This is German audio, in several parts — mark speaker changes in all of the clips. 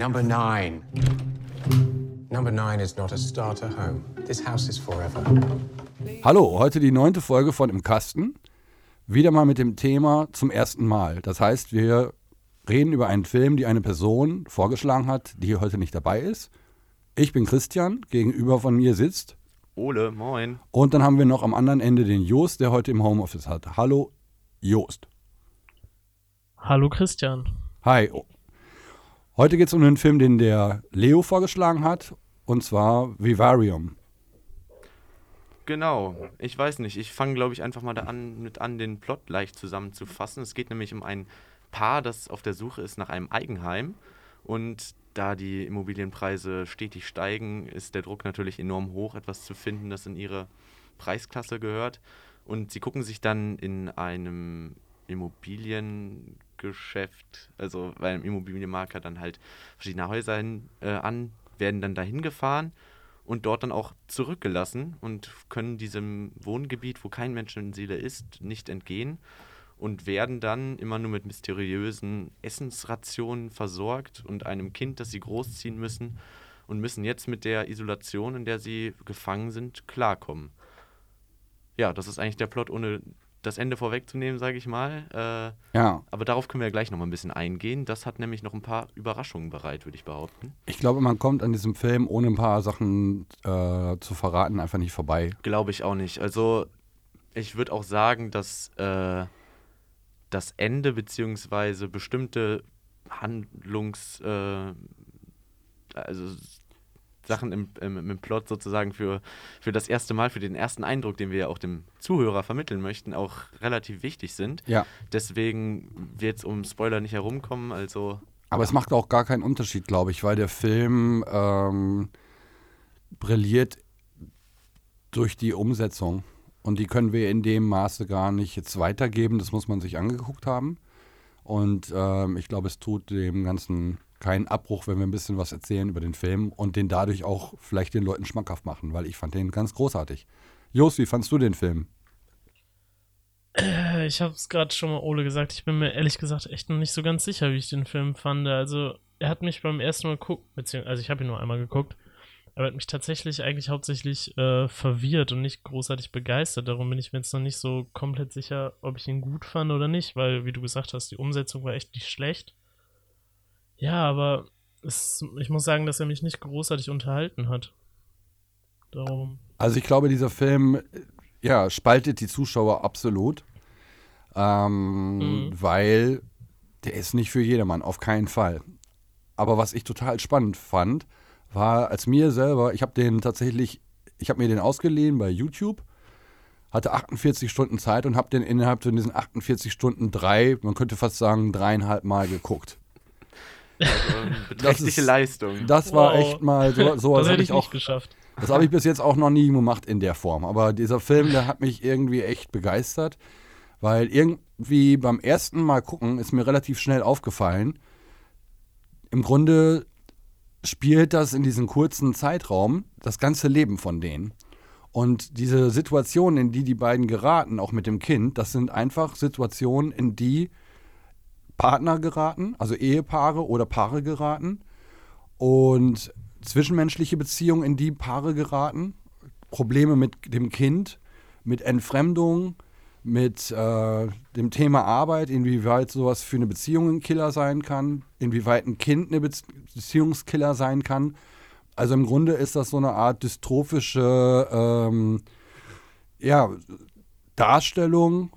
Speaker 1: Number nine. Number nine is not a starter home. This house is forever.
Speaker 2: Hallo, heute die neunte Folge von Im Kasten. Wieder mal mit dem Thema zum ersten Mal. Das heißt, wir reden über einen Film, die eine Person vorgeschlagen hat, die heute nicht dabei ist. Ich bin Christian, gegenüber von mir sitzt.
Speaker 3: Ole, moin.
Speaker 2: Und dann haben wir noch am anderen Ende den Joost, der heute im Homeoffice hat. Hallo, Joost.
Speaker 4: Hallo Christian.
Speaker 2: Hi. Heute geht es um einen Film, den der Leo vorgeschlagen hat, und zwar Vivarium.
Speaker 3: Genau, ich weiß nicht. Ich fange, glaube ich, einfach mal da an, mit an, den Plot leicht zusammenzufassen. Es geht nämlich um ein Paar, das auf der Suche ist nach einem Eigenheim. Und da die Immobilienpreise stetig steigen, ist der Druck natürlich enorm hoch, etwas zu finden, das in ihre Preisklasse gehört. Und sie gucken sich dann in einem Immobiliengeschäft, also bei einem Immobilienmarker dann halt verschiedene Häuser hin, äh, an, werden dann dahin gefahren und dort dann auch zurückgelassen und können diesem Wohngebiet, wo kein Menschenseele ist, nicht entgehen und werden dann immer nur mit mysteriösen Essensrationen versorgt und einem Kind, das sie großziehen müssen und müssen jetzt mit der Isolation, in der sie gefangen sind, klarkommen. Ja, das ist eigentlich der Plot, ohne das Ende vorwegzunehmen, sage ich mal. Äh,
Speaker 2: Ja,
Speaker 3: aber darauf können wir ja gleich noch mal ein bisschen eingehen. Das hat nämlich noch ein paar Überraschungen bereit, würde ich behaupten.
Speaker 2: ich glaube, man kommt an diesem Film, ohne ein paar Sachen äh, zu verraten, einfach nicht vorbei.
Speaker 3: Glaube ich auch nicht. Also ich würde auch sagen, dass äh, das Ende beziehungsweise bestimmte Handlungs, äh, also Sachen im, im, im Plot sozusagen für, für das erste Mal, für den ersten Eindruck, den wir ja auch dem Zuhörer vermitteln möchten, auch relativ wichtig sind.
Speaker 2: Ja.
Speaker 3: Deswegen wird es um Spoiler nicht herumkommen. Also
Speaker 2: Aber es macht auch gar keinen Unterschied, glaube ich, weil der Film ähm, brilliert durch die Umsetzung. Und die können wir in dem Maße gar nicht jetzt weitergeben. Das muss man sich angeguckt haben. Und ähm, ich glaube, es tut dem Ganzen keinen Abbruch, wenn wir ein bisschen was erzählen über den Film und den dadurch auch vielleicht den Leuten schmackhaft machen, weil ich fand den ganz großartig. Jos, wie fandst du den Film?
Speaker 4: Äh, Ich habe es gerade schon mal Ole gesagt. Ich bin mir ehrlich gesagt echt noch nicht so ganz sicher, wie ich den Film fand. Also, er hat mich beim ersten Mal gucken, beziehungsweise, also ich habe ihn nur einmal geguckt, aber er hat mich tatsächlich eigentlich hauptsächlich äh, verwirrt und nicht großartig begeistert. Darum bin ich mir jetzt noch nicht so komplett sicher, ob ich ihn gut fand oder nicht, weil, wie du gesagt hast, die Umsetzung war echt nicht schlecht. Ja, aber es, ich muss sagen, dass er mich nicht großartig unterhalten hat. Darum.
Speaker 2: Also ich glaube, dieser Film ja, spaltet die Zuschauer absolut, ähm,
Speaker 4: Mhm.
Speaker 2: weil der ist nicht für jedermann, auf keinen Fall. Aber was ich total spannend fand, war, als mir selber, ich habe den tatsächlich, ich habe mir den ausgeliehen bei YouTube, hatte 48 Stunden Zeit und habe den innerhalb von diesen 48 Stunden drei, man könnte fast sagen, dreieinhalb Mal geguckt.
Speaker 3: Also, beträchtliche
Speaker 2: ist-
Speaker 3: Leistung.
Speaker 2: Das war
Speaker 4: Wow.
Speaker 2: echt mal, so, sowas
Speaker 4: das
Speaker 2: habe
Speaker 4: hätte
Speaker 2: ich
Speaker 4: ich
Speaker 2: auch
Speaker 4: nicht geschafft.
Speaker 2: das habe ich bis jetzt auch noch nie gemacht in der Form. Aber dieser Film, der hat mich irgendwie echt begeistert, weil irgendwie beim ersten Mal gucken ist mir relativ schnell aufgefallen, im Grunde spielt das in diesem kurzen Zeitraum das ganze Leben von denen. Und diese Situationen, in die die beiden geraten, auch mit dem Kind, das sind einfach Situationen, in die Partner geraten, also Ehepaare oder Paare geraten und zwischenmenschliche Beziehungen, in die Paare geraten, Probleme mit dem Kind, mit Entfremdung, mit äh, dem Thema Arbeit, inwieweit sowas für eine Beziehung ein Killer sein kann, inwieweit ein Kind eine Bezie Beziehungskiller sein kann. Also im Grunde ist das so eine Art dystrophische ähm, ja, Darstellung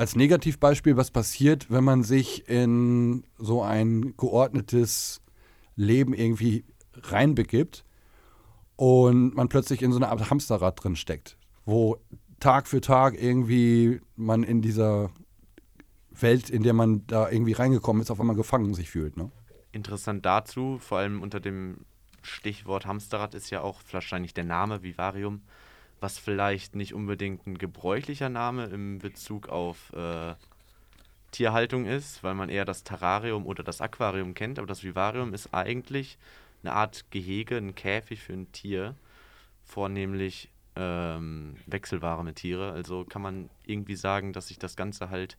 Speaker 2: als Negativbeispiel, was passiert, wenn man sich in so ein geordnetes Leben irgendwie reinbegibt und man plötzlich in so einer Art Hamsterrad drin steckt, wo Tag für Tag irgendwie man in dieser Welt, in der man da irgendwie reingekommen ist, auf einmal gefangen sich fühlt. Ne?
Speaker 3: Interessant dazu, vor allem unter dem Stichwort Hamsterrad ist ja auch wahrscheinlich der Name Vivarium, was vielleicht nicht unbedingt ein gebräuchlicher Name im Bezug auf äh, Tierhaltung ist, weil man eher das Terrarium oder das Aquarium kennt, aber das Vivarium ist eigentlich eine Art Gehege, ein Käfig für ein Tier, vornehmlich ähm, wechselwarme Tiere. Also kann man irgendwie sagen, dass sich das Ganze halt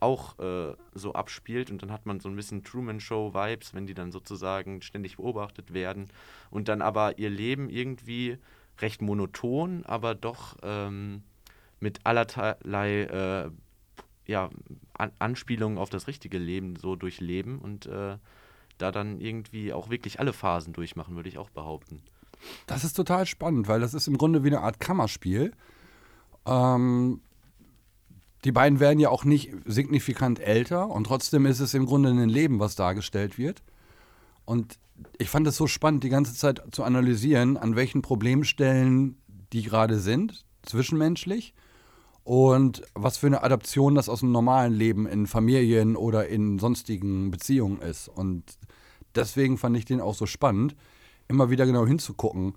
Speaker 3: auch äh, so abspielt und dann hat man so ein bisschen Truman Show Vibes, wenn die dann sozusagen ständig beobachtet werden und dann aber ihr Leben irgendwie recht monoton, aber doch ähm, mit allerlei äh, ja, An Anspielungen auf das richtige Leben so durchleben und äh, da dann irgendwie auch wirklich alle Phasen durchmachen, würde ich auch behaupten.
Speaker 2: Das ist total spannend, weil das ist im Grunde wie eine Art Kammerspiel. Ähm, die beiden werden ja auch nicht signifikant älter und trotzdem ist es im Grunde ein Leben, was dargestellt wird. Und ich fand es so spannend, die ganze Zeit zu analysieren, an welchen Problemstellen die gerade sind, zwischenmenschlich, und was für eine Adaption das aus dem normalen Leben in Familien oder in sonstigen Beziehungen ist. Und deswegen fand ich den auch so spannend, immer wieder genau hinzugucken,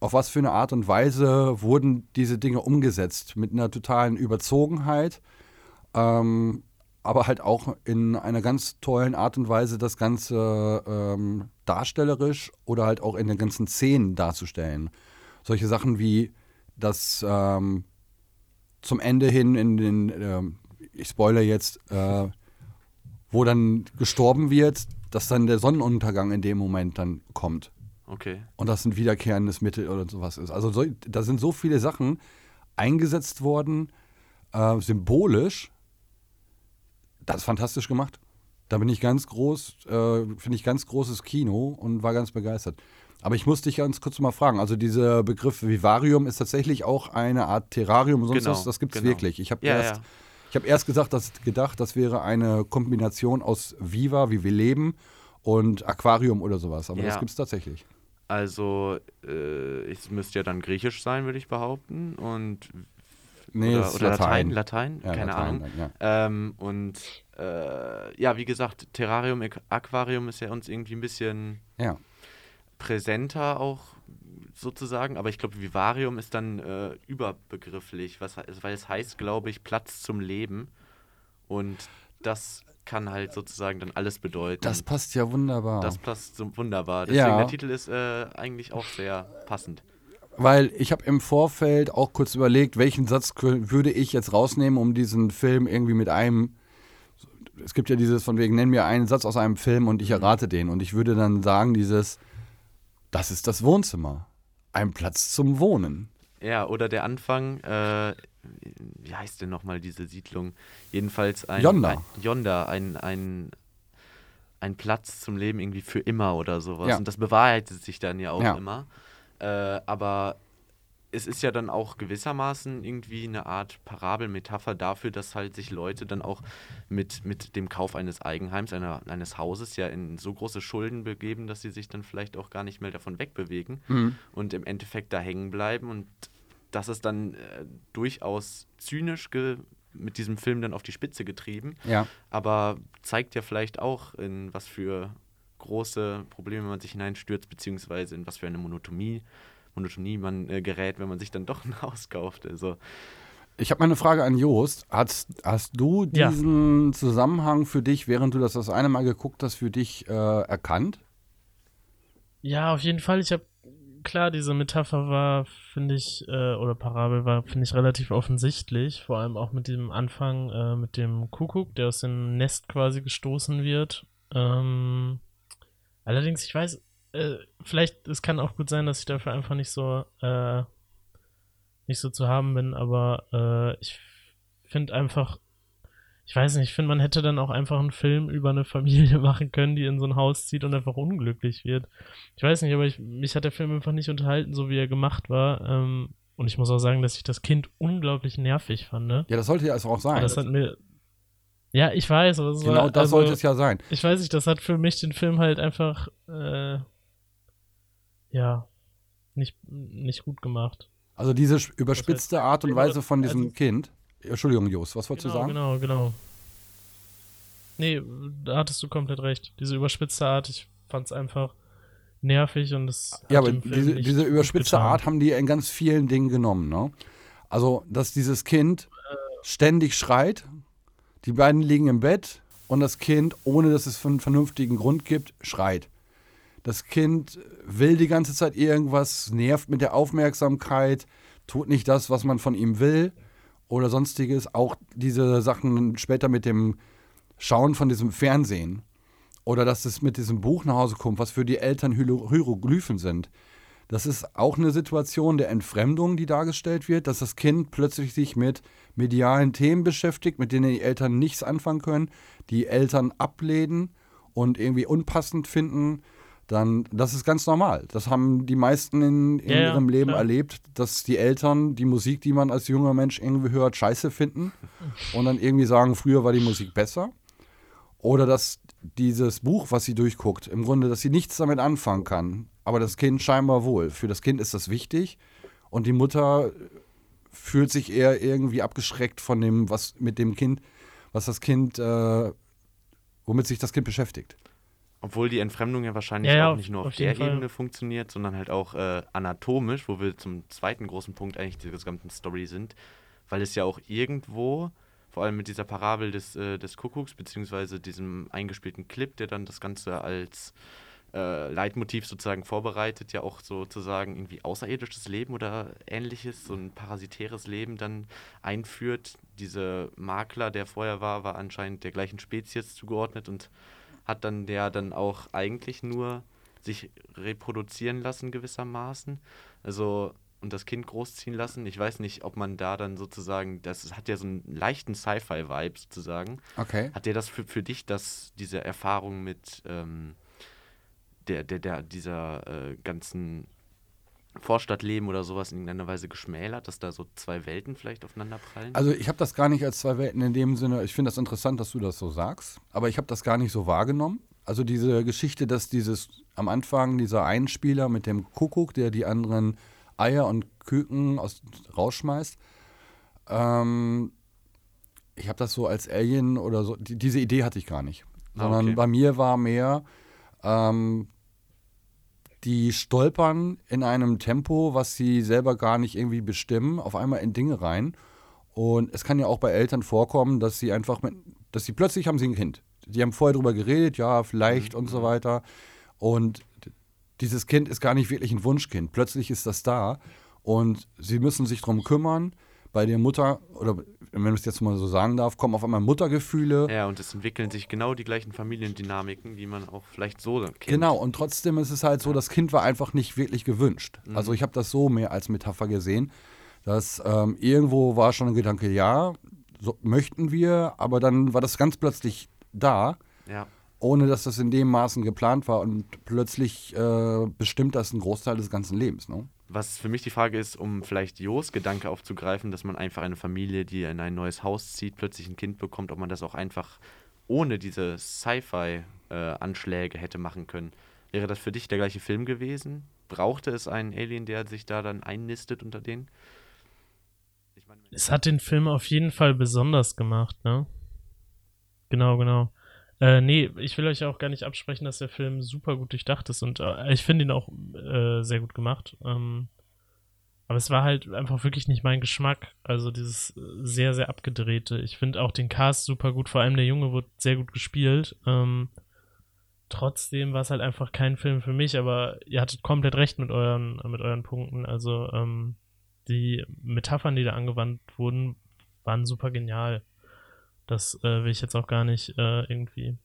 Speaker 2: auf was für eine Art und Weise wurden diese Dinge umgesetzt. Mit einer totalen Überzogenheit, ähm, aber halt auch in einer ganz tollen Art und Weise das Ganze ähm, darstellerisch oder halt auch in den ganzen Szenen darzustellen. Solche Sachen wie das ähm, zum Ende hin in den, ähm, ich spoiler jetzt, äh, wo dann gestorben wird, dass dann der Sonnenuntergang in dem Moment dann kommt.
Speaker 3: Okay.
Speaker 2: Und das ein wiederkehrendes Mittel oder sowas ist. Also so, da sind so viele Sachen eingesetzt worden, äh, symbolisch. Das ist fantastisch gemacht. Da bin ich ganz groß, äh, finde ich ganz großes Kino und war ganz begeistert. Aber ich muss dich ganz kurz mal fragen. Also dieser Begriff Vivarium ist tatsächlich auch eine Art Terrarium und sonst
Speaker 3: Genau,
Speaker 2: was. Das gibt es
Speaker 3: genau.
Speaker 2: wirklich. Ich habe
Speaker 3: Ja,
Speaker 2: erst,
Speaker 3: ja.
Speaker 2: ich hab erst gesagt, dass, gedacht, das wäre eine Kombination aus Viva, wie wir leben, und Aquarium oder sowas. Aber das
Speaker 3: Ja.
Speaker 2: gibt es tatsächlich.
Speaker 3: Also, äh, es müsste ja dann griechisch sein, würde ich behaupten. Und
Speaker 2: Nee,
Speaker 3: oder, oder Latein.
Speaker 2: Latein.
Speaker 3: Latein,
Speaker 2: Ja,
Speaker 3: keine
Speaker 2: Latein
Speaker 3: Ahnung.
Speaker 2: dann, ja.
Speaker 3: Ähm, und äh, ja, wie gesagt, Terrarium, Aqu- Aquarium ist ja uns irgendwie ein bisschen
Speaker 2: Ja.
Speaker 3: präsenter auch sozusagen, aber ich glaube, Vivarium ist dann äh, überbegrifflich, was, weil es heißt, glaube ich, Platz zum Leben. Und das kann halt sozusagen dann alles bedeuten.
Speaker 2: Das passt ja wunderbar.
Speaker 3: Das passt so wunderbar. Deswegen
Speaker 2: Ja.
Speaker 3: der Titel ist äh, eigentlich auch sehr passend.
Speaker 2: Weil ich habe im Vorfeld auch kurz überlegt, welchen Satz würde ich jetzt rausnehmen, um diesen Film irgendwie mit einem. Es gibt ja dieses von wegen, nenn mir einen Satz aus einem Film und ich errate den. Und ich würde dann sagen, dieses, das ist das Wohnzimmer. Ein Platz zum Wohnen.
Speaker 3: Ja, oder der Anfang, äh, wie heißt denn nochmal diese Siedlung? Jedenfalls ein.
Speaker 2: Yonder.
Speaker 3: Ein, Yonder, ein, ein, ein Platz zum Leben irgendwie für immer oder sowas.
Speaker 2: Ja.
Speaker 3: Und das bewahrheitet sich dann ja auch
Speaker 2: Ja.
Speaker 3: immer. Äh, aber es ist ja dann auch gewissermaßen irgendwie eine Art Parabelmetapher dafür, dass halt sich Leute dann auch mit, mit dem Kauf eines Eigenheims, einer, eines Hauses ja in so große Schulden begeben, dass sie sich dann vielleicht auch gar nicht mehr davon wegbewegen und im Endeffekt da hängen bleiben. Und das ist dann äh, durchaus zynisch mit diesem Film dann auf die Spitze getrieben,
Speaker 2: Ja.
Speaker 3: aber zeigt ja vielleicht auch, in was für große Probleme man sich hineinstürzt, beziehungsweise in was für eine Monotonie, Monotonie man äh, gerät, wenn man sich dann doch ein Haus kauft. Also,
Speaker 2: Ich habe mal eine Frage an Jost. Hast, hast du
Speaker 4: Ja.
Speaker 2: diesen Zusammenhang für dich, während du das das eine Mal geguckt hast, für dich äh, erkannt?
Speaker 4: Ja, auf jeden Fall. Ich habe klar, diese Metapher war, finde ich, äh, oder Parabel war, finde ich, relativ offensichtlich. Vor allem auch mit dem Anfang, äh, mit dem Kuckuck, der aus dem Nest quasi gestoßen wird. Ähm, allerdings, ich weiß, äh, vielleicht, es kann auch gut sein, dass ich dafür einfach nicht so, äh, nicht so zu haben bin, aber äh, ich finde einfach, ich weiß nicht, ich finde, man hätte dann auch einfach einen Film über eine Familie machen können, die in so ein Haus zieht und einfach unglücklich wird. Ich weiß nicht, aber ich, mich hat der Film einfach nicht unterhalten, so wie er gemacht war. Ähm, und ich muss auch sagen, dass ich das Kind unglaublich nervig fand. Ne?
Speaker 2: Ja, das sollte ja also auch sein.
Speaker 4: Das hat mir. Ja, ich weiß, aber es
Speaker 2: genau
Speaker 4: war.
Speaker 2: das
Speaker 4: also,
Speaker 2: sollte es ja sein.
Speaker 4: Ich weiß nicht, das hat für mich den Film halt einfach. Äh, ja. Nicht, nicht gut gemacht.
Speaker 2: Also diese überspitzte Art und Weise von diesem
Speaker 4: also-
Speaker 2: Kind. Entschuldigung, Jos, was wolltest
Speaker 4: genau,
Speaker 2: du sagen?
Speaker 4: Genau, genau. Nee, da hattest du komplett recht. Diese überspitzte Art, ich fand's einfach nervig und es.
Speaker 2: Ja, aber diese, diese überspitzte
Speaker 4: getan.
Speaker 2: Art haben die in ganz vielen Dingen genommen, ne? Also, dass dieses Kind ständig schreit, die beiden liegen im Bett und das Kind, ohne dass es einen vernünftigen Grund gibt, schreit. Das Kind will die ganze Zeit irgendwas, nervt mit der Aufmerksamkeit, tut nicht das, was man von ihm will oder sonstiges, auch diese Sachen später mit dem Schauen von diesem Fernsehen oder dass es mit diesem Buch nach Hause kommt, was für die Eltern Hiero- Hieroglyphen sind. Das ist auch eine Situation der Entfremdung, die dargestellt wird, dass das Kind plötzlich sich mit medialen Themen beschäftigt, mit denen die Eltern nichts anfangen können, die Eltern ablehnen und irgendwie unpassend finden. Dann, das ist ganz normal. Das haben die meisten in, in
Speaker 4: Ja, ja,
Speaker 2: ihrem Leben
Speaker 4: klar.
Speaker 2: erlebt, dass die Eltern die Musik, die man als junger Mensch irgendwie hört, scheiße finden und dann irgendwie sagen, früher war die Musik besser. Oder dass dieses Buch, was sie durchguckt, im Grunde, dass sie nichts damit anfangen kann. Aber das Kind scheinbar wohl. Für das Kind ist das wichtig. Und die Mutter fühlt sich eher irgendwie abgeschreckt von dem, was mit dem Kind, was das Kind, äh, womit sich das Kind beschäftigt.
Speaker 3: Obwohl die Entfremdung ja wahrscheinlich
Speaker 4: Ja, ja,
Speaker 3: auch nicht nur auf,
Speaker 4: auf
Speaker 3: der
Speaker 4: Fall.
Speaker 3: Ebene funktioniert, sondern halt auch äh, anatomisch, wo wir zum zweiten großen Punkt eigentlich dieser gesamten Story sind, weil es ja auch irgendwo, vor allem mit dieser Parabel des, äh, des Kuckucks, beziehungsweise diesem eingespielten Clip, der dann das Ganze als äh, Leitmotiv sozusagen vorbereitet, ja auch sozusagen irgendwie außerirdisches Leben oder ähnliches, so ein parasitäres Leben dann einführt. Diese Makler, der vorher war, war anscheinend der gleichen Spezies zugeordnet und hat dann der dann auch eigentlich nur sich reproduzieren lassen gewissermaßen. Also und das Kind großziehen lassen. Ich weiß nicht, ob man da dann sozusagen, das hat ja so einen leichten Sci-Fi-Vibe sozusagen.
Speaker 2: Okay.
Speaker 3: Hat der das für, für dich, dass diese Erfahrung mit ähm, der, der, der, dieser äh, ganzen Vorstadtleben oder sowas in irgendeiner Weise geschmälert, dass da so zwei Welten vielleicht aufeinander prallen?
Speaker 2: Also ich habe das gar nicht als zwei Welten in dem Sinne, ich finde das interessant, dass du das so sagst, aber ich habe das gar nicht so wahrgenommen. Also diese Geschichte, dass dieses am Anfang dieser Einspieler mit dem Kuckuck, der die anderen Eier und Küken aus, rausschmeißt, ähm, ich habe das so als Alien oder so, die, diese Idee hatte ich gar nicht.
Speaker 3: Ah,
Speaker 2: Sondern
Speaker 3: okay.
Speaker 2: bei mir war mehr, ähm, die stolpern in einem Tempo, was sie selber gar nicht irgendwie bestimmen, auf einmal in Dinge rein. Und es kann ja auch bei Eltern vorkommen, dass sie einfach mit, dass sie plötzlich haben sie ein Kind. Die haben vorher drüber geredet, ja, vielleicht und so weiter. Und dieses Kind ist gar nicht wirklich ein Wunschkind. Plötzlich ist das da und sie müssen sich drum kümmern. Bei der Mutter, oder wenn man es jetzt mal so sagen darf, kommen auf einmal Muttergefühle.
Speaker 3: ja, und es entwickeln sich genau die gleichen Familiendynamiken, die man auch vielleicht so kennt.
Speaker 2: Genau, und trotzdem ist es halt so, das Kind war einfach nicht wirklich gewünscht. Also ich habe das so mehr als Metapher gesehen, dass ähm, irgendwo war schon ein Gedanke, ja, so möchten wir, aber dann war das ganz plötzlich da,
Speaker 3: Ja.
Speaker 2: ohne dass das in dem Maßen geplant war und plötzlich äh, bestimmt das einen Großteil des ganzen Lebens. Ne?
Speaker 3: Was für mich die Frage ist, um vielleicht Jos Gedanke aufzugreifen, dass man einfach eine Familie, die in ein neues Haus zieht, plötzlich ein Kind bekommt, ob man das auch einfach ohne diese Sci-Fi-Anschläge hätte machen können. Wäre das für dich der gleiche Film gewesen? Brauchte es einen Alien, der sich da dann einnistet unter denen? Ich meine,
Speaker 4: Es hat den Film auf jeden Fall besonders gemacht, ne? Genau, genau. Äh, nee, ich will euch auch gar nicht absprechen, dass der Film super gut durchdacht ist und äh, ich finde ihn auch äh, sehr gut gemacht. Ähm, aber es war halt einfach wirklich nicht mein Geschmack. Also dieses äh, sehr, sehr abgedrehte. Ich finde auch den Cast super gut, vor allem der Junge wurde sehr gut gespielt. Ähm, trotzdem war es halt einfach kein Film für mich, aber ihr hattet komplett recht mit euren, mit euren Punkten. Also ähm, die Metaphern, die da angewandt wurden, waren super genial. Das äh, will ich jetzt auch gar nicht äh, irgendwie.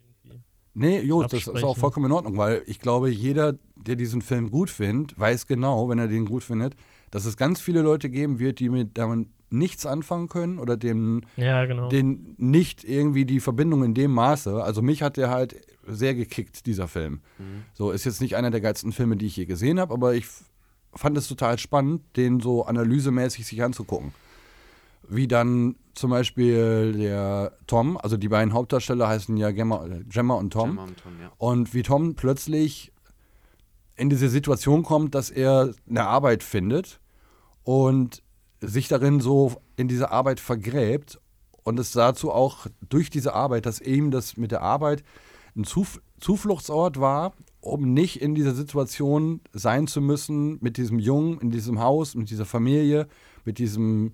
Speaker 2: Nee, jo, das ist auch vollkommen in Ordnung, weil ich glaube, jeder, der diesen Film gut findet, weiß genau, wenn er den gut findet, dass es ganz viele Leute geben wird, die mit damit nichts anfangen können oder dem
Speaker 4: Ja, genau.
Speaker 2: den nicht irgendwie die Verbindung in dem Maße. Also mich hat der halt sehr gekickt, dieser Film. So ist jetzt nicht einer der geilsten Filme, die ich je gesehen habe, aber ich fand es total spannend, den so analysemäßig sich anzugucken. Wie dann zum Beispiel der Tom, also die beiden Hauptdarsteller heißen ja Gemma, Gemma und Tom.
Speaker 3: Gemma und Tom, ja.
Speaker 2: Und wie Tom plötzlich in diese Situation kommt, dass er eine Arbeit findet und sich darin so in diese Arbeit vergräbt und es dazu auch durch diese Arbeit, dass ihm das mit der Arbeit ein Zuf Zufluchtsort war, um nicht in dieser Situation sein zu müssen mit diesem Jungen, in diesem Haus, mit dieser Familie, mit diesem,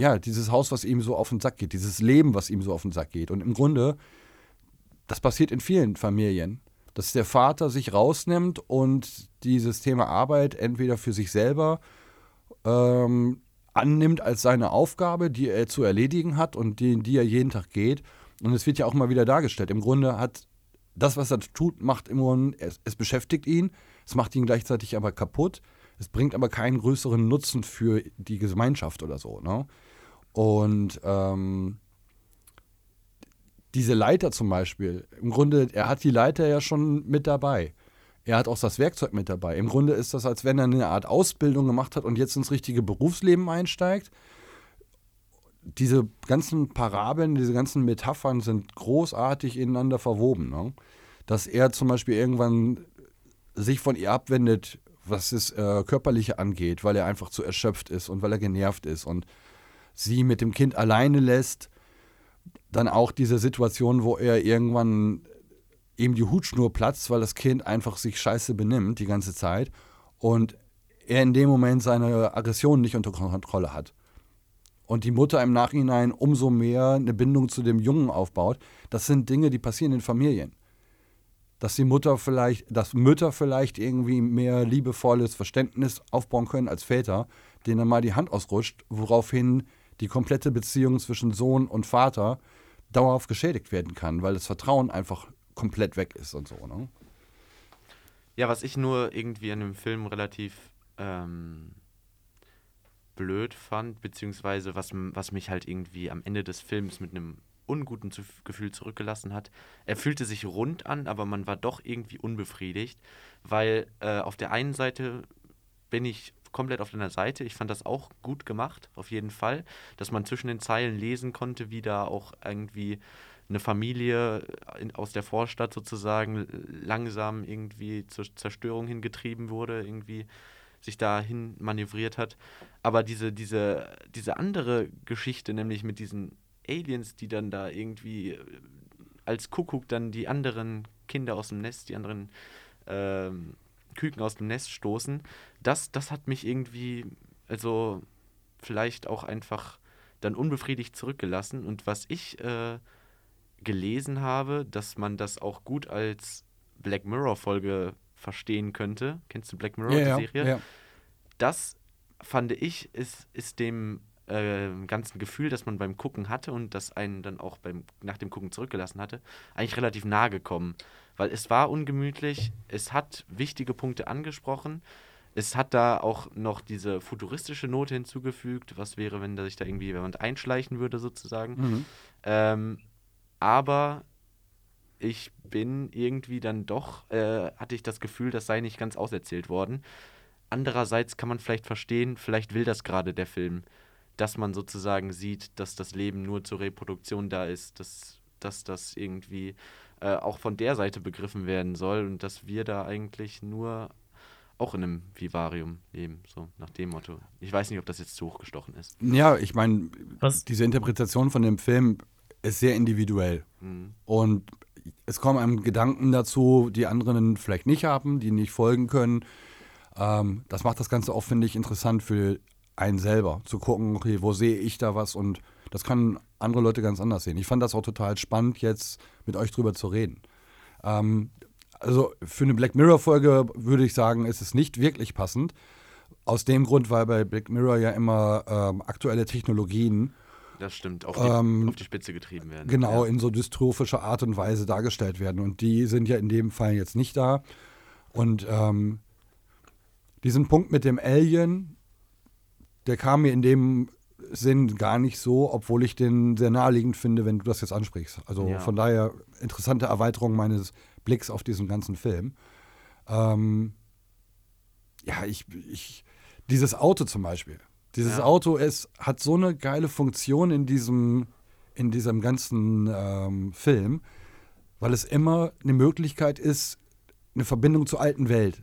Speaker 2: ja, dieses Haus, was ihm so auf den Sack geht, dieses Leben, was ihm so auf den Sack geht. Und im Grunde, das passiert in vielen Familien, dass der Vater sich rausnimmt und dieses Thema Arbeit entweder für sich selber ähm, annimmt als seine Aufgabe, die er zu erledigen hat und die, die er jeden Tag geht. Und es wird ja auch mal wieder dargestellt. Im Grunde hat das, was er tut, macht immer, es, es beschäftigt ihn, es macht ihn gleichzeitig aber kaputt. Es bringt aber keinen größeren Nutzen für die Gemeinschaft oder so. Ne? Und ähm, diese Leiter zum Beispiel, im Grunde, er hat die Leiter ja schon mit dabei. Er hat auch das Werkzeug mit dabei. Im Grunde ist das, als wenn er eine Art Ausbildung gemacht hat und jetzt ins richtige Berufsleben einsteigt. Diese ganzen Parabeln, diese ganzen Metaphern sind großartig ineinander verwoben. Ne? Dass er zum Beispiel irgendwann sich von ihr abwendet, was das äh, Körperliche angeht, weil er einfach zu erschöpft ist und weil er genervt ist und sie mit dem Kind alleine lässt. Dann auch diese Situation, wo er irgendwann ihm die Hutschnur platzt, weil das Kind einfach sich scheiße benimmt die ganze Zeit und er in dem Moment seine Aggression nicht unter Kontrolle hat. Und die Mutter im Nachhinein umso mehr eine Bindung zu dem Jungen aufbaut. Das sind Dinge, die passieren in Familien. Dass die Mutter vielleicht, dass Mütter vielleicht irgendwie mehr liebevolles Verständnis aufbauen können als Väter, denen dann mal die Hand ausrutscht, woraufhin die komplette Beziehung zwischen Sohn und Vater dauerhaft geschädigt werden kann, weil das Vertrauen einfach komplett weg ist und so. Ne?
Speaker 3: Ja, was ich nur irgendwie an dem Film relativ ähm, blöd fand, beziehungsweise was, was mich halt irgendwie am Ende des Films mit einem unguten Gefühl zurückgelassen hat. Er fühlte sich rund an, aber man war doch irgendwie unbefriedigt, weil äh, auf der einen Seite bin ich komplett auf deiner Seite. Ich fand das auch gut gemacht, auf jeden Fall, dass man zwischen den Zeilen lesen konnte, wie da auch irgendwie eine Familie in, aus der Vorstadt sozusagen langsam irgendwie zur Zerstörung hingetrieben wurde, irgendwie sich dahin manövriert hat. Aber diese, diese, diese andere Geschichte, nämlich mit diesen Aliens, die dann da irgendwie als Kuckuck dann die anderen Kinder aus dem Nest, die anderen ähm, Küken aus dem Nest stoßen, das, das hat mich irgendwie, also vielleicht auch einfach dann unbefriedigt zurückgelassen. Und was ich äh, gelesen habe, dass man das auch gut als Black Mirror-Folge verstehen könnte. Kennst du Black Mirror,
Speaker 2: ja,
Speaker 3: die Serie?
Speaker 2: Ja.
Speaker 3: Das fand ich, ist, ist dem äh, ganzen Gefühl, das man beim Gucken hatte und das einen dann auch beim, nach dem Gucken zurückgelassen hatte, eigentlich relativ nahe gekommen. Weil es war ungemütlich, es hat wichtige Punkte angesprochen, es hat da auch noch diese futuristische Note hinzugefügt, was wäre, wenn da sich da irgendwie jemand einschleichen würde, sozusagen.
Speaker 2: Mhm.
Speaker 3: Ähm, aber ich bin irgendwie dann doch, äh, hatte ich das Gefühl, das sei nicht ganz auserzählt worden. Andererseits kann man vielleicht verstehen, vielleicht will das gerade der Film, dass man sozusagen sieht, dass das Leben nur zur Reproduktion da ist, dass, dass das irgendwie äh, auch von der Seite begriffen werden soll und dass wir da eigentlich nur auch in einem Vivarium leben, so nach dem Motto. Ich weiß nicht, ob das jetzt zu hochgestochen ist.
Speaker 2: Ja, ich meine, diese Interpretation von dem Film ist sehr individuell.
Speaker 3: Mhm.
Speaker 2: Und es kommen einem Gedanken dazu, die anderen vielleicht nicht haben, die nicht folgen können. Ähm, das macht das Ganze auch, finde ich, interessant für einen selber, zu gucken, okay, wo sehe ich da was und das können andere Leute ganz anders sehen. Ich fand das auch total spannend, jetzt mit euch drüber zu reden. Ähm, also für eine Black Mirror-Folge würde ich sagen, ist es nicht wirklich passend. Aus dem Grund, weil bei Black Mirror ja immer ähm, aktuelle Technologien
Speaker 3: das stimmt, auf die,
Speaker 2: Ähm,
Speaker 3: auf die Spitze getrieben werden.
Speaker 2: genau
Speaker 3: Ja.
Speaker 2: in so dystrophischer Art und Weise dargestellt werden. Und die sind ja in dem Fall jetzt nicht da. Und ähm, diesen Punkt mit dem Alien, der kam mir in dem Sinn gar nicht so, obwohl ich den sehr naheliegend finde, wenn du das jetzt ansprichst. Also
Speaker 3: Ja.
Speaker 2: von daher interessante Erweiterung meines Blicks auf diesen ganzen Film. Ähm, ja, ich, ich, dieses Auto zum Beispiel. Dieses
Speaker 3: Ja.
Speaker 2: Auto ist, hat so eine geile Funktion in diesem, in diesem ganzen ähm, Film, weil es immer eine Möglichkeit ist, eine Verbindung zur alten Welt.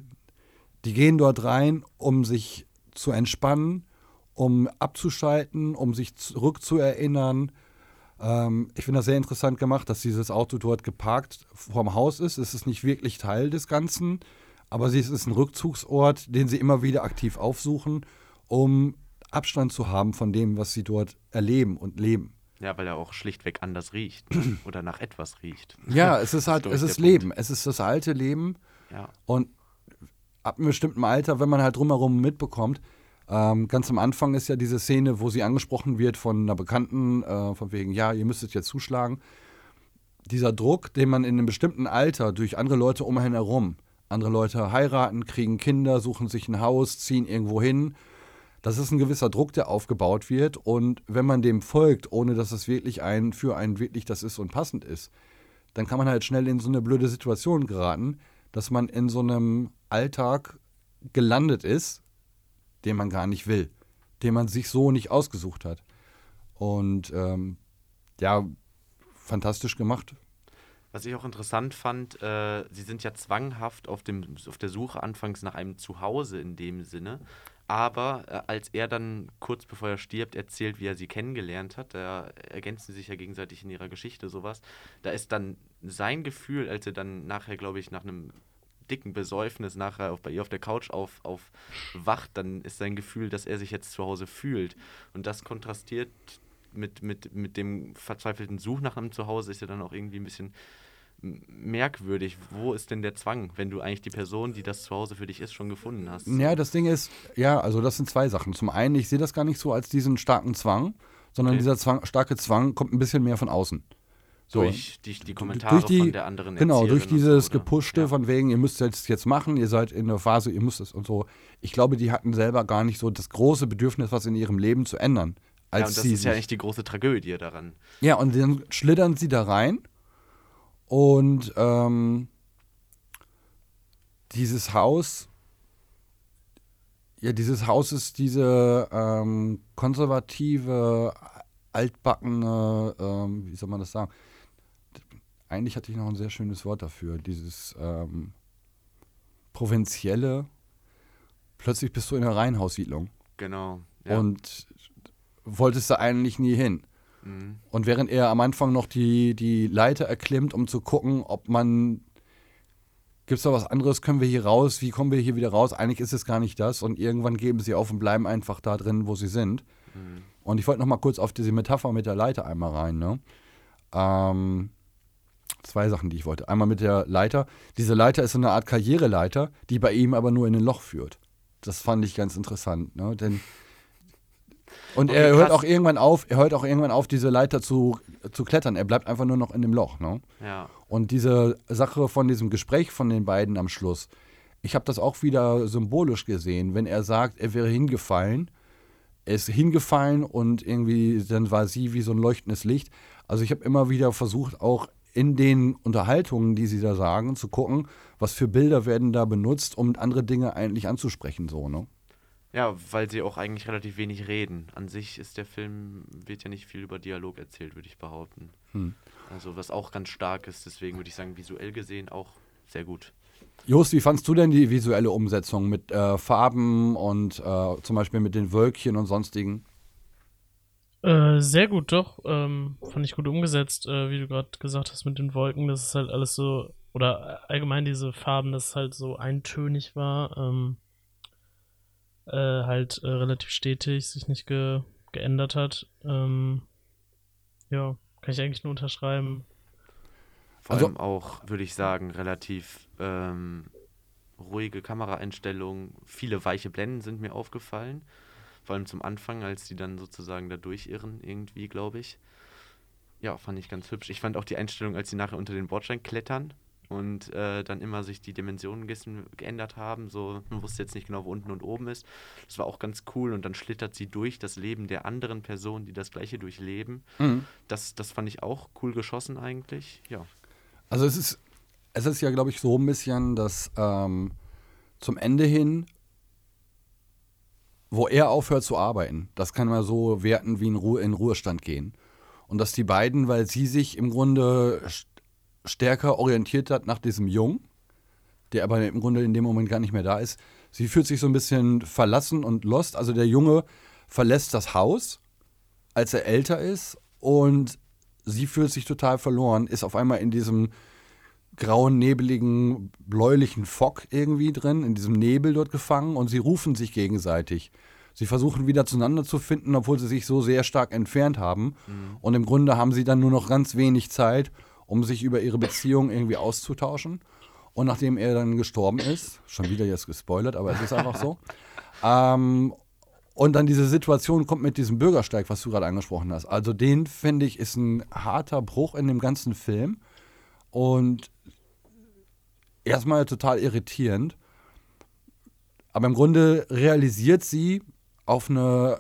Speaker 2: Die gehen dort rein, um sich zu entspannen, um abzuschalten, um sich zurückzuerinnern. Ähm, ich finde das sehr interessant gemacht, dass dieses Auto dort geparkt vorm Haus ist. Es ist nicht wirklich Teil des Ganzen, aber es ist ein Rückzugsort, den sie immer wieder aktiv aufsuchen, um Abstand zu haben von dem, was sie dort erleben und leben.
Speaker 3: ja, weil er auch schlichtweg anders riecht ne? oder nach etwas riecht.
Speaker 2: Ja, es ist halt, es ist
Speaker 3: Punkt.
Speaker 2: Leben. Es ist das alte Leben.
Speaker 3: Ja,
Speaker 2: Und ab einem bestimmten Alter, wenn man halt drumherum mitbekommt, Ähm, ganz am Anfang ist ja diese Szene, wo sie angesprochen wird von einer Bekannten, äh, von wegen, ja, ihr müsstet jetzt zuschlagen. Dieser Druck, den man in einem bestimmten Alter durch andere Leute umhin herum, andere Leute heiraten, kriegen Kinder, suchen sich ein Haus, ziehen irgendwo hin. Das ist ein gewisser Druck, der aufgebaut wird. Und wenn man dem folgt, ohne dass es wirklich ein für einen wirklich das ist und passend ist, dann kann man halt schnell in so eine blöde Situation geraten, dass man in so einem Alltag gelandet ist, den man gar nicht will, den man sich so nicht ausgesucht hat. Und ähm, ja, fantastisch gemacht.
Speaker 3: Was ich auch interessant fand, äh, sie sind ja zwanghaft auf, dem, auf der Suche anfangs nach einem Zuhause in dem Sinne. Aber äh, als er dann kurz bevor er stirbt erzählt, wie er sie kennengelernt hat, da ergänzen sie sich ja gegenseitig in ihrer Geschichte sowas, da ist dann sein Gefühl, als er dann nachher, glaube ich, nach einem dicken Besäufnis nachher auf, bei ihr auf der Couch auf, aufwacht, dann ist sein Gefühl, dass er sich jetzt zu Hause fühlt. Und das kontrastiert mit, mit, mit dem verzweifelten Such nach einem Zuhause, ist ja dann auch irgendwie ein bisschen merkwürdig. Wo ist denn der Zwang, wenn du eigentlich die Person, die das Zuhause für dich ist, schon gefunden hast?
Speaker 2: Ja, das Ding ist, ja, also das sind zwei Sachen. Zum einen, ich sehe das gar nicht so als diesen starken Zwang, sondern
Speaker 3: Okay.
Speaker 2: dieser Zwang, starke Zwang kommt ein bisschen mehr von außen. So,
Speaker 3: Durch die, die Kommentare
Speaker 2: durch die,
Speaker 3: von der anderen
Speaker 2: Genau, durch
Speaker 3: Erzieherin und
Speaker 2: dieses
Speaker 3: so, oder?
Speaker 2: Gepushte
Speaker 3: Ja.
Speaker 2: von wegen, ihr müsst jetzt jetzt machen, ihr seid in der Phase, ihr müsst es und so. Ich glaube, die hatten selber gar nicht so das große Bedürfnis, was in ihrem Leben zu ändern. Als
Speaker 3: Ja, und das ist ja eigentlich die große Tragödie daran.
Speaker 2: ja, und dann schlittern sie da rein und ähm, dieses Haus, ja, dieses Haus ist diese ähm, konservative, altbackene, ähm, wie soll man das sagen? Eigentlich hatte ich noch ein sehr schönes Wort dafür, dieses ähm, provinzielle. Plötzlich bist du in einer Reihenhaussiedlung
Speaker 3: Genau. Ja.
Speaker 2: und wolltest da eigentlich nie hin.
Speaker 3: Mhm.
Speaker 2: Und während er am Anfang noch die, die Leiter erklimmt, um zu gucken, ob man. Gibt es da was anderes? Können wir hier raus? Wie kommen wir hier wieder raus? Eigentlich ist es gar nicht das. Und irgendwann geben sie auf und bleiben einfach da drin, wo sie sind.
Speaker 3: Mhm.
Speaker 2: Und ich wollte noch mal kurz auf diese Metapher mit der Leiter einmal rein. Ne? Ähm, zwei Sachen, die ich wollte. Einmal mit der Leiter. Diese Leiter ist so eine Art Karriereleiter, die bei ihm aber nur in ein Loch führt. Das fand ich ganz interessant. Ne? Denn und
Speaker 3: Okay,
Speaker 2: er hört
Speaker 3: krass.
Speaker 2: auch irgendwann auf, er hört auch irgendwann auf, diese Leiter zu, zu klettern. Er bleibt einfach nur noch in dem Loch. Ne?
Speaker 3: Ja.
Speaker 2: Und diese Sache von diesem Gespräch von den beiden am Schluss, ich habe das auch wieder symbolisch gesehen, wenn er sagt, er wäre hingefallen. Er ist hingefallen und irgendwie dann war sie wie so ein leuchtendes Licht. Also ich habe immer wieder versucht, auch in den Unterhaltungen, die sie da sagen, zu gucken, was für Bilder werden da benutzt, um andere Dinge eigentlich anzusprechen, so, ne?
Speaker 3: Ja, weil sie auch eigentlich relativ wenig reden. An sich ist der Film, wird ja nicht viel über Dialog erzählt, würde ich behaupten.
Speaker 2: Hm.
Speaker 3: Also was auch ganz stark ist, deswegen würde ich sagen, visuell gesehen auch sehr gut.
Speaker 2: Jost, wie fandst du denn die visuelle Umsetzung mit äh, Farben und äh, zum Beispiel mit den Wölkchen und sonstigen?
Speaker 4: Äh, sehr gut, doch. Ähm, fand ich gut umgesetzt, äh, wie du gerade gesagt hast mit den Wolken. Das ist halt alles so, oder allgemein diese Farben, dass es halt so eintönig war. Ähm, äh, halt äh, relativ stetig, sich nicht ge geändert hat. Ähm, ja, kann ich eigentlich nur unterschreiben.
Speaker 3: Vor
Speaker 2: Also-
Speaker 3: allem auch, würde ich sagen, relativ ähm, ruhige Kameraeinstellungen. Viele weiche Blenden sind mir aufgefallen. Vor allem zum Anfang, als die dann sozusagen da durchirren, irgendwie, glaube ich. Ja, fand ich ganz hübsch. Ich fand auch die Einstellung, als sie nachher unter den Bordstein klettern und äh, dann immer sich die Dimensionen geändert haben. So, man wusste jetzt nicht genau, wo unten und oben ist. Das war auch ganz cool. Und dann schlittert sie durch das Leben der anderen Personen, die das gleiche durchleben. Das, das fand ich auch cool geschossen eigentlich. Ja.
Speaker 2: Also es ist, es ist ja, glaube ich, so ein bisschen, dass ähm, zum Ende hin, wo er aufhört zu arbeiten, das kann man so werten wie in, Ruhe, in Ruhestand gehen. Und dass die beiden, weil sie sich im Grunde st- stärker orientiert hat nach diesem Jungen, der aber im Grunde in dem Moment gar nicht mehr da ist, sie fühlt sich so ein bisschen verlassen und lost. Also der Junge verlässt das Haus, als er älter ist und sie fühlt sich total verloren, ist auf einmal in diesem grauen, nebeligen, bläulichen Fock irgendwie drin, in diesem Nebel dort gefangen und sie rufen sich gegenseitig. Sie versuchen wieder zueinander zu finden, obwohl sie sich so sehr stark entfernt haben. Und im Grunde haben sie dann nur noch ganz wenig Zeit, um sich über ihre Beziehung irgendwie auszutauschen. Und nachdem er dann gestorben ist, schon wieder jetzt gespoilert, aber es ist einfach so, ähm, Und dann diese Situation kommt mit diesem Bürgersteig, was du gerade angesprochen hast. Also den finde ich ist ein harter Bruch in dem ganzen Film und erstmal total irritierend. Aber im Grunde realisiert sie auf eine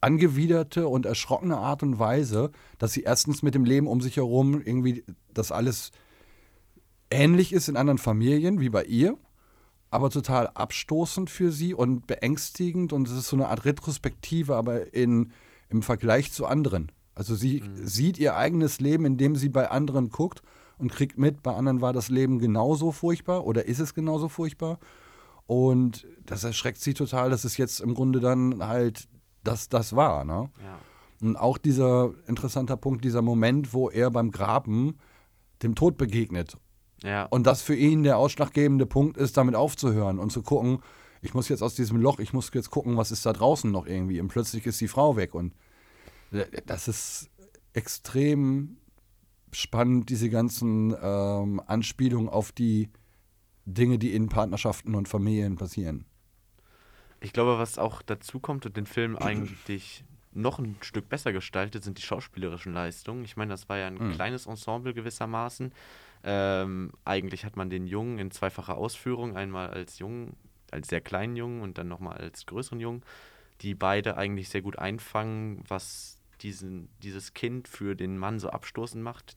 Speaker 2: angewiderte und erschrockene Art und Weise, dass sie erstens mit dem Leben um sich herum irgendwie das alles ähnlich ist in anderen Familien wie bei ihr aber total abstoßend für sie und beängstigend und es ist so eine Art Retrospektive, aber in, im Vergleich zu anderen. Also sie mhm. sieht ihr eigenes Leben, indem sie bei anderen guckt und kriegt mit, bei anderen war das Leben genauso furchtbar oder ist es genauso furchtbar. Und das erschreckt sie total, dass es jetzt im Grunde dann halt das, das war. Ne? Ja. Und auch dieser interessante Punkt, dieser Moment, wo er beim Graben dem Tod begegnet
Speaker 3: ja.
Speaker 2: Und das für ihn der ausschlaggebende Punkt ist, damit aufzuhören und zu gucken, ich muss jetzt aus diesem Loch, ich muss jetzt gucken, was ist da draußen noch irgendwie. Und plötzlich ist die Frau weg. Und das ist extrem spannend, diese ganzen ähm, Anspielungen auf die Dinge, die in Partnerschaften und Familien passieren.
Speaker 3: Ich glaube, was auch dazu kommt und den Film eigentlich noch ein Stück besser gestaltet, sind die schauspielerischen Leistungen. Ich meine, das war ja ein mhm. kleines Ensemble gewissermaßen. Ähm, eigentlich hat man den Jungen in zweifacher Ausführung, einmal als Jungen, als sehr kleinen Jungen und dann nochmal als größeren Jungen, die beide eigentlich sehr gut einfangen, was diesen, dieses Kind für den Mann so abstoßend macht,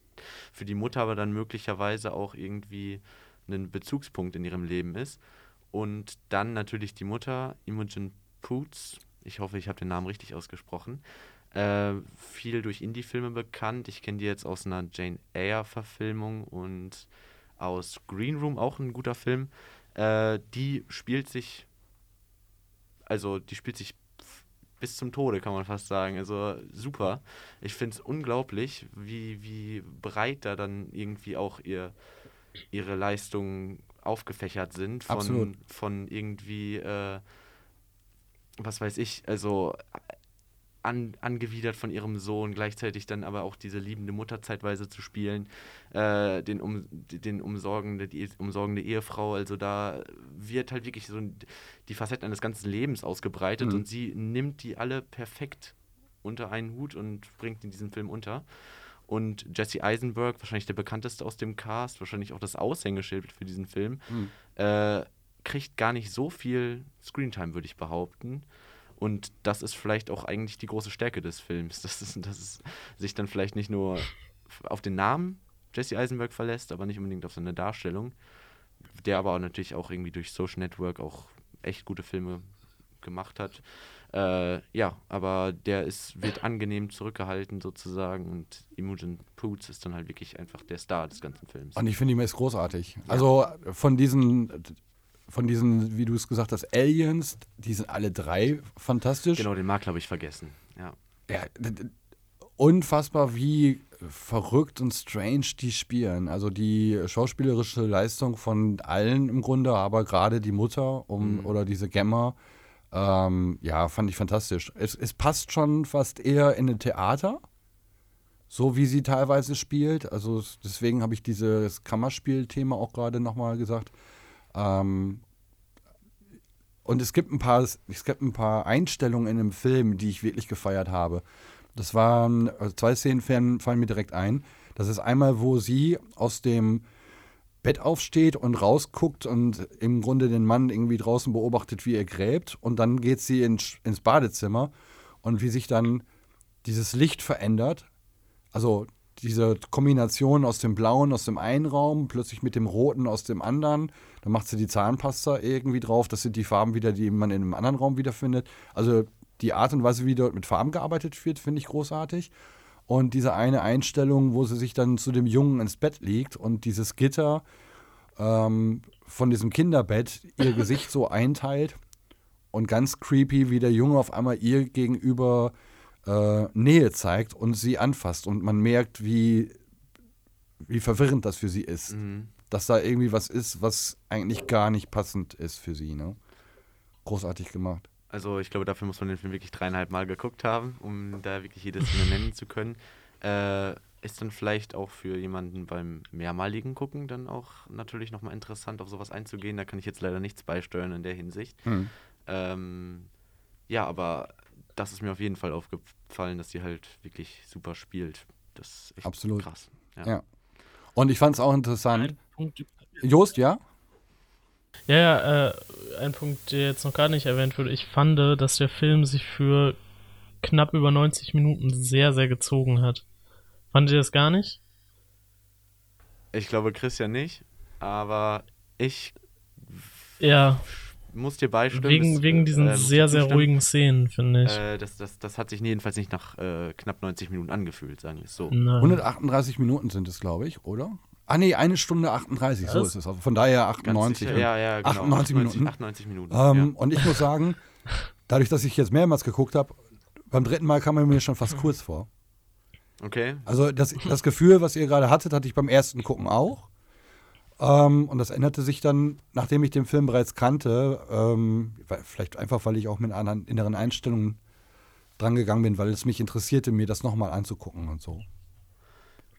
Speaker 3: für die Mutter aber dann möglicherweise auch irgendwie ein Bezugspunkt in ihrem Leben ist. Und dann natürlich die Mutter, Imogen Poots, ich hoffe, ich habe den Namen richtig ausgesprochen, äh, viel durch Indie-Filme bekannt. Ich kenne die jetzt aus einer Jane Eyre-Verfilmung und aus Green Room, auch ein guter Film. Äh, die spielt sich, also die spielt sich bis zum Tode, kann man fast sagen. Also super. Ich finde es unglaublich, wie, wie breit da dann irgendwie auch ihr, ihre Leistungen aufgefächert sind. Von,
Speaker 2: Absolut.
Speaker 3: von irgendwie, äh, was weiß ich, also an, angewidert von ihrem Sohn, gleichzeitig dann aber auch diese liebende Mutter zeitweise zu spielen, äh, den, um, den umsorgende, die umsorgende Ehefrau, also da wird halt wirklich so die Facetten eines ganzen Lebens ausgebreitet mhm. und sie nimmt die alle perfekt unter einen Hut und bringt in diesem Film unter. Und Jesse Eisenberg, wahrscheinlich der bekannteste aus dem Cast, wahrscheinlich auch das Aushängeschild für diesen Film, mhm. äh, kriegt gar nicht so viel Screentime, würde ich behaupten. Und das ist vielleicht auch eigentlich die große Stärke des Films, dass es, dass es sich dann vielleicht nicht nur auf den Namen Jesse Eisenberg verlässt, aber nicht unbedingt auf seine Darstellung. Der aber auch natürlich auch irgendwie durch Social Network auch echt gute Filme gemacht hat. Äh, ja, aber der ist, wird angenehm zurückgehalten sozusagen und Imogen Poots ist dann halt wirklich einfach der Star des ganzen Films.
Speaker 2: Und ich finde ihn ist großartig. Ja. Also von diesen von diesen, wie du es gesagt hast, Aliens, die sind alle drei fantastisch.
Speaker 3: Genau, den Makler habe ich vergessen. Ja.
Speaker 2: ja unfassbar, wie verrückt und strange die spielen. Also die schauspielerische Leistung von allen im Grunde, aber gerade die Mutter um, mhm. oder diese Gemma, ähm, ja, fand ich fantastisch. Es, es passt schon fast eher in ein Theater, so wie sie teilweise spielt. Also deswegen habe ich dieses Kammerspiel-Thema auch gerade nochmal gesagt. Ähm, und es gibt ein paar, es gibt ein paar Einstellungen in dem Film, die ich wirklich gefeiert habe. Das waren also zwei Szenen fallen mir direkt ein. Das ist einmal, wo sie aus dem Bett aufsteht und rausguckt und im Grunde den Mann irgendwie draußen beobachtet, wie er gräbt. Und dann geht sie in, ins Badezimmer und wie sich dann dieses Licht verändert. Also diese Kombination aus dem Blauen aus dem einen Raum, plötzlich mit dem Roten aus dem anderen. Dann macht sie die Zahnpasta irgendwie drauf. Das sind die Farben wieder, die man in einem anderen Raum wiederfindet. Also die Art und Weise, wie dort mit Farben gearbeitet wird, finde ich großartig. Und diese eine Einstellung, wo sie sich dann zu dem Jungen ins Bett legt und dieses Gitter ähm, von diesem Kinderbett ihr Gesicht so einteilt und ganz creepy, wie der Junge auf einmal ihr gegenüber äh, Nähe zeigt und sie anfasst und man merkt, wie, wie verwirrend das für sie ist. Mhm. Dass da irgendwie was ist, was eigentlich gar nicht passend ist für sie. Ne? Großartig gemacht.
Speaker 3: Also ich glaube, dafür muss man den Film wirklich dreieinhalb Mal geguckt haben, um da wirklich jedes Szene nennen zu können. Äh, ist dann vielleicht auch für jemanden beim mehrmaligen Gucken dann auch natürlich nochmal interessant, auf sowas einzugehen. Da kann ich jetzt leider nichts beisteuern in der Hinsicht. Mhm. Ähm, ja, aber das ist mir auf jeden Fall aufgefallen, dass sie halt wirklich super spielt. Das ist echt
Speaker 2: Absolut.
Speaker 3: krass.
Speaker 2: Ja. Und ich fand es auch interessant. Jost, ja?
Speaker 4: ja, ja, äh, ein Punkt, der jetzt noch gar nicht erwähnt wurde. Ich fand, dass der Film sich für knapp über 90 Minuten sehr, sehr gezogen hat. Fandet ihr das gar nicht?
Speaker 3: Ich glaube Christian nicht, aber ich
Speaker 4: Ja,
Speaker 3: muss dir beistimmen.
Speaker 4: wegen,
Speaker 3: es,
Speaker 4: wegen diesen
Speaker 3: äh,
Speaker 4: sehr, sehr ruhigen Szenen, finde ich.
Speaker 3: Äh, das, das, das hat sich jedenfalls nicht nach äh, knapp 90 Minuten angefühlt, sagen wir es so.
Speaker 4: Nein.
Speaker 2: 138 Minuten sind es, glaube ich, oder? Ah, nee, eine Stunde 38, so
Speaker 4: Was?
Speaker 2: ist es. Also von daher
Speaker 3: Ganz
Speaker 2: 98.
Speaker 3: sicher, ja, ja, genau.
Speaker 2: 98 Minuten.
Speaker 3: 98 Minuten.
Speaker 2: Ähm, Und ich muss sagen, dadurch, dass ich jetzt mehrmals geguckt habe, beim dritten Mal kam er mir schon fast kurz vor.
Speaker 3: ja. Okay.
Speaker 2: Also das, das Gefühl, was ihr gerade hattet, hatte ich beim ersten Gucken auch. Ähm, und das änderte sich dann, nachdem ich den Film bereits kannte, ähm, vielleicht einfach, weil ich auch mit einer inneren Einstellung drangegangen bin, weil es mich interessierte, mir das nochmal anzugucken und so.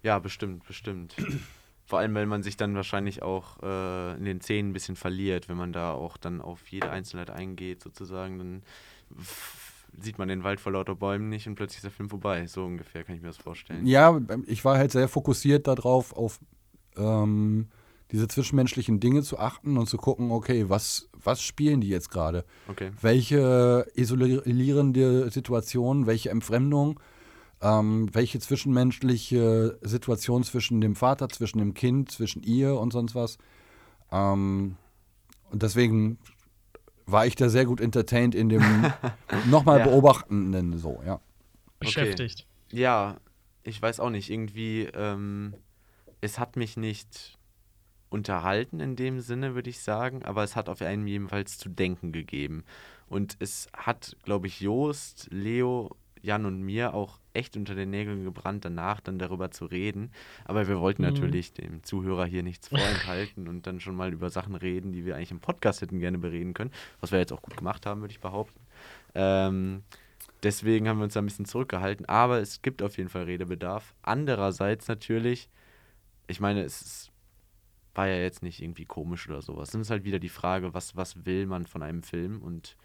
Speaker 3: Ja, bestimmt, bestimmt. Vor allem, weil man sich dann wahrscheinlich auch äh, in den Szenen ein bisschen verliert, wenn man da auch dann auf jede Einzelheit eingeht, sozusagen, dann sieht man den Wald vor lauter Bäumen nicht und plötzlich ist der Film vorbei. So ungefähr kann ich mir das vorstellen.
Speaker 2: Ja, ich war halt sehr fokussiert darauf, auf ähm, diese zwischenmenschlichen Dinge zu achten und zu gucken, okay, was, was spielen die jetzt gerade?
Speaker 3: Okay.
Speaker 2: welche isolierende Situation, welche Entfremdung, ähm, welche zwischenmenschliche Situation zwischen dem Vater, zwischen dem Kind, zwischen ihr und sonst was. Ähm, und deswegen war ich da sehr gut entertained in dem nochmal
Speaker 3: Ja.
Speaker 2: beobachtenden so, ja.
Speaker 4: beschäftigt.
Speaker 3: Ja, ich weiß auch nicht. Irgendwie, ähm, es hat mich nicht unterhalten in dem Sinne, würde ich sagen, aber es hat auf einen jedenfalls zu denken gegeben. Und es hat, glaube ich, Joost, Leo, Jan und mir auch echt unter den Nägeln gebrannt, danach dann darüber zu reden. Aber wir wollten
Speaker 4: Mhm.
Speaker 3: natürlich dem Zuhörer hier nichts vorenthalten und dann schon mal über Sachen reden, die wir eigentlich im Podcast hätten gerne bereden können, was wir jetzt auch gut gemacht haben, würde ich behaupten. Ähm, deswegen haben wir uns da ein bisschen zurückgehalten, aber es gibt auf jeden Fall Redebedarf. Andererseits natürlich, ich meine, es ist, war ja jetzt nicht irgendwie komisch oder sowas. Es ist halt wieder die Frage, was, was will man von einem Film und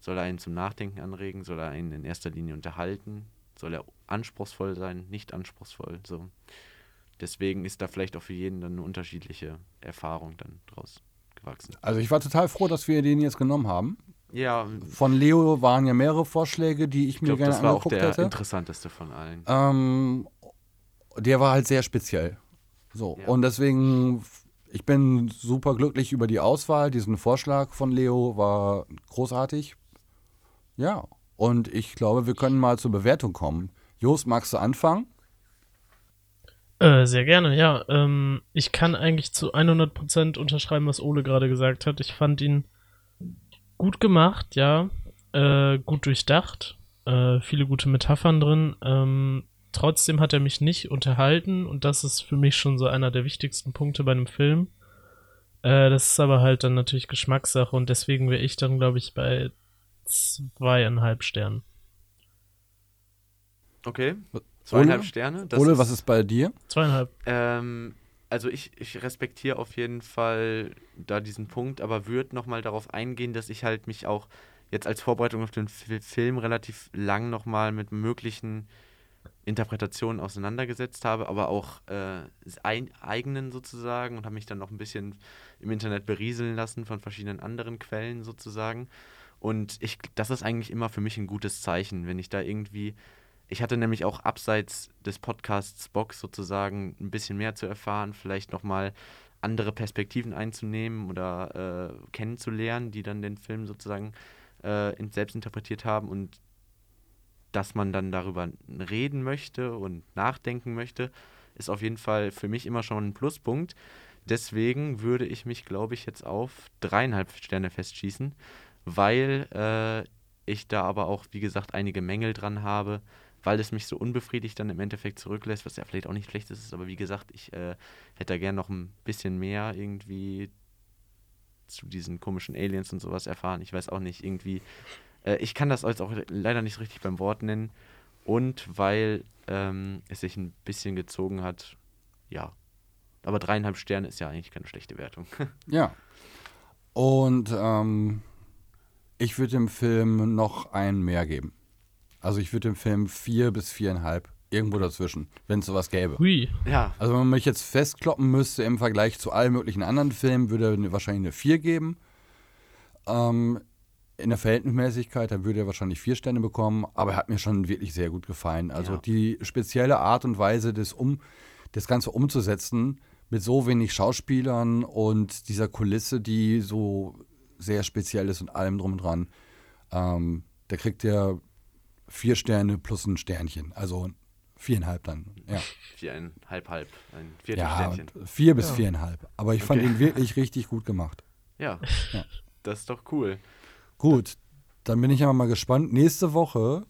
Speaker 3: soll er einen zum Nachdenken anregen, soll er einen in erster Linie unterhalten, soll er anspruchsvoll sein, nicht anspruchsvoll, so. Deswegen ist da vielleicht auch für jeden dann eine unterschiedliche Erfahrung dann draus gewachsen.
Speaker 2: Also ich war total froh, dass wir den jetzt genommen haben.
Speaker 3: Ja,
Speaker 2: Von Leo waren ja mehrere Vorschläge, die ich
Speaker 3: ich
Speaker 2: mir
Speaker 3: glaube,
Speaker 2: gerne
Speaker 3: das war auch
Speaker 2: angeguckt
Speaker 3: der
Speaker 2: hätte.
Speaker 3: interessanteste von allen.
Speaker 2: Ähm, der war halt sehr speziell. So,
Speaker 3: Ja.
Speaker 2: und deswegen, ich bin super glücklich über die Auswahl. Diesen Vorschlag von Leo war großartig. Ja, und ich glaube, wir können mal zur Bewertung kommen. Jos, magst du anfangen?
Speaker 4: Äh, sehr gerne, ja. Ähm, ich kann eigentlich zu 100% unterschreiben, was Ole gerade gesagt hat. Ich fand ihn gut gemacht, ja. Äh, gut durchdacht. Äh, viele gute Metaphern drin. Ähm, trotzdem hat er mich nicht unterhalten und das ist für mich schon so einer der wichtigsten Punkte bei einem Film. Äh, das ist aber halt dann natürlich Geschmackssache und deswegen wäre ich dann, glaube ich, bei zweieinhalb Sternen.
Speaker 3: Okay. Zweieinhalb
Speaker 2: Ole?
Speaker 3: Sterne. Das
Speaker 2: Ole, was ist bei dir?
Speaker 4: Zweieinhalb.
Speaker 3: Ähm, also ich, ich respektiere auf jeden Fall da diesen Punkt, aber würde nochmal darauf eingehen, dass ich halt mich auch jetzt als Vorbereitung auf den Fi- Film relativ lang nochmal mit möglichen Interpretationen auseinandergesetzt habe, aber auch äh, ein, eigenen sozusagen und habe mich dann noch ein bisschen im Internet berieseln lassen von verschiedenen anderen Quellen sozusagen. Und ich, das ist eigentlich immer für mich ein gutes Zeichen, wenn ich da irgendwie ich hatte nämlich auch abseits des Podcasts Bock sozusagen ein bisschen mehr zu erfahren, vielleicht nochmal andere Perspektiven einzunehmen oder äh, kennenzulernen, die dann den Film sozusagen äh, selbst interpretiert haben und dass man dann darüber reden möchte und nachdenken möchte, ist auf jeden Fall für mich immer schon ein Pluspunkt. Deswegen würde ich mich, glaube ich, jetzt auf dreieinhalb Sterne festschießen, weil äh, ich da aber auch, wie gesagt, einige Mängel dran habe, weil es mich so unbefriedigt dann im Endeffekt zurücklässt, was ja vielleicht auch nicht schlecht ist, aber wie gesagt, ich äh, hätte da gern noch ein bisschen mehr irgendwie zu diesen komischen Aliens und sowas erfahren. Ich weiß auch nicht, irgendwie, äh, ich kann das als auch leider nicht so richtig beim Wort nennen und weil ähm, es sich ein bisschen gezogen hat, ja. Aber dreieinhalb Sterne ist ja eigentlich keine schlechte Wertung.
Speaker 2: Ja. Und ähm, Ich würde dem Film noch ein mehr geben. Also ich würde dem Film vier bis viereinhalb, irgendwo dazwischen, wenn es sowas gäbe.
Speaker 4: Hui.
Speaker 3: Ja,
Speaker 2: Also wenn man mich jetzt festkloppen müsste im Vergleich zu allen möglichen anderen Filmen, würde er wahrscheinlich eine 4 geben. Ähm, in der Verhältnismäßigkeit, dann würde er wahrscheinlich vier Sterne bekommen, aber er hat mir schon wirklich sehr gut gefallen. Also
Speaker 3: Ja.
Speaker 2: die spezielle Art und Weise, das, um, das Ganze umzusetzen, mit so wenig Schauspielern und dieser Kulisse, die so sehr speziell ist und allem drum und dran, ähm, da kriegt er vier Sterne plus ein Sternchen. Also viereinhalb dann, ja.
Speaker 3: viereinhalb, halb, ein
Speaker 2: Ja,
Speaker 3: Viertelsternchen.
Speaker 2: und vier bis
Speaker 4: Ja.
Speaker 2: viereinhalb. Aber ich fand
Speaker 3: Okay.
Speaker 2: ihn wirklich richtig gut gemacht.
Speaker 3: Ja.
Speaker 2: Ja.
Speaker 3: das ist doch cool.
Speaker 2: Gut, dann bin ich aber mal gespannt. Nächste Woche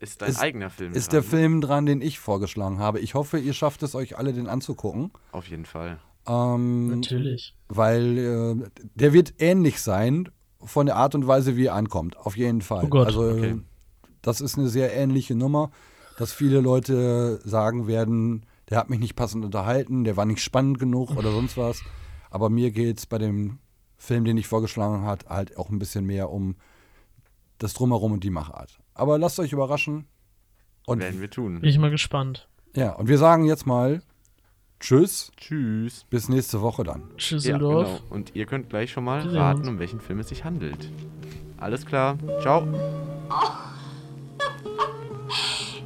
Speaker 3: Ist dein
Speaker 2: Ist-
Speaker 3: eigener Film
Speaker 2: ist
Speaker 3: dran,
Speaker 2: der Film dran, den ich vorgeschlagen habe. Ich hoffe, ihr schafft es euch alle, den anzugucken.
Speaker 3: Auf jeden Fall.
Speaker 2: Ähm,
Speaker 4: Natürlich.
Speaker 2: Weil äh, der wird ähnlich sein von der Art und Weise, wie er ankommt. Auf jeden Fall.
Speaker 4: Oh Gott.
Speaker 2: Also
Speaker 3: Okay.
Speaker 2: das ist eine sehr ähnliche Nummer, dass viele Leute sagen werden, der hat mich nicht passend unterhalten, der war nicht spannend genug oder sonst was. Aber mir geht es bei dem Film, den ich vorgeschlagen habe, halt auch ein bisschen mehr um das Drumherum und die Machart. Aber lasst euch überraschen. Und,
Speaker 3: Werden wir tun.
Speaker 4: Bin ich mal gespannt.
Speaker 2: ja, und wir sagen jetzt mal Tschüss,
Speaker 3: Tschüss.
Speaker 2: bis nächste Woche dann.
Speaker 3: Ja,
Speaker 4: Schüsseldorf.
Speaker 3: genau. Und ihr könnt gleich schon mal
Speaker 4: sehen
Speaker 3: raten, um welchen Film es sich handelt. Alles klar. Ciao.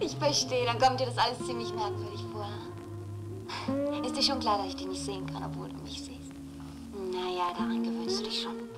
Speaker 5: Ich verstehe, dann kommt dir das alles ziemlich merkwürdig vor. Ist dir schon klar, dass ich dich nicht sehen kann, obwohl du mich siehst? Naja, daran gewöhnst du dich schon.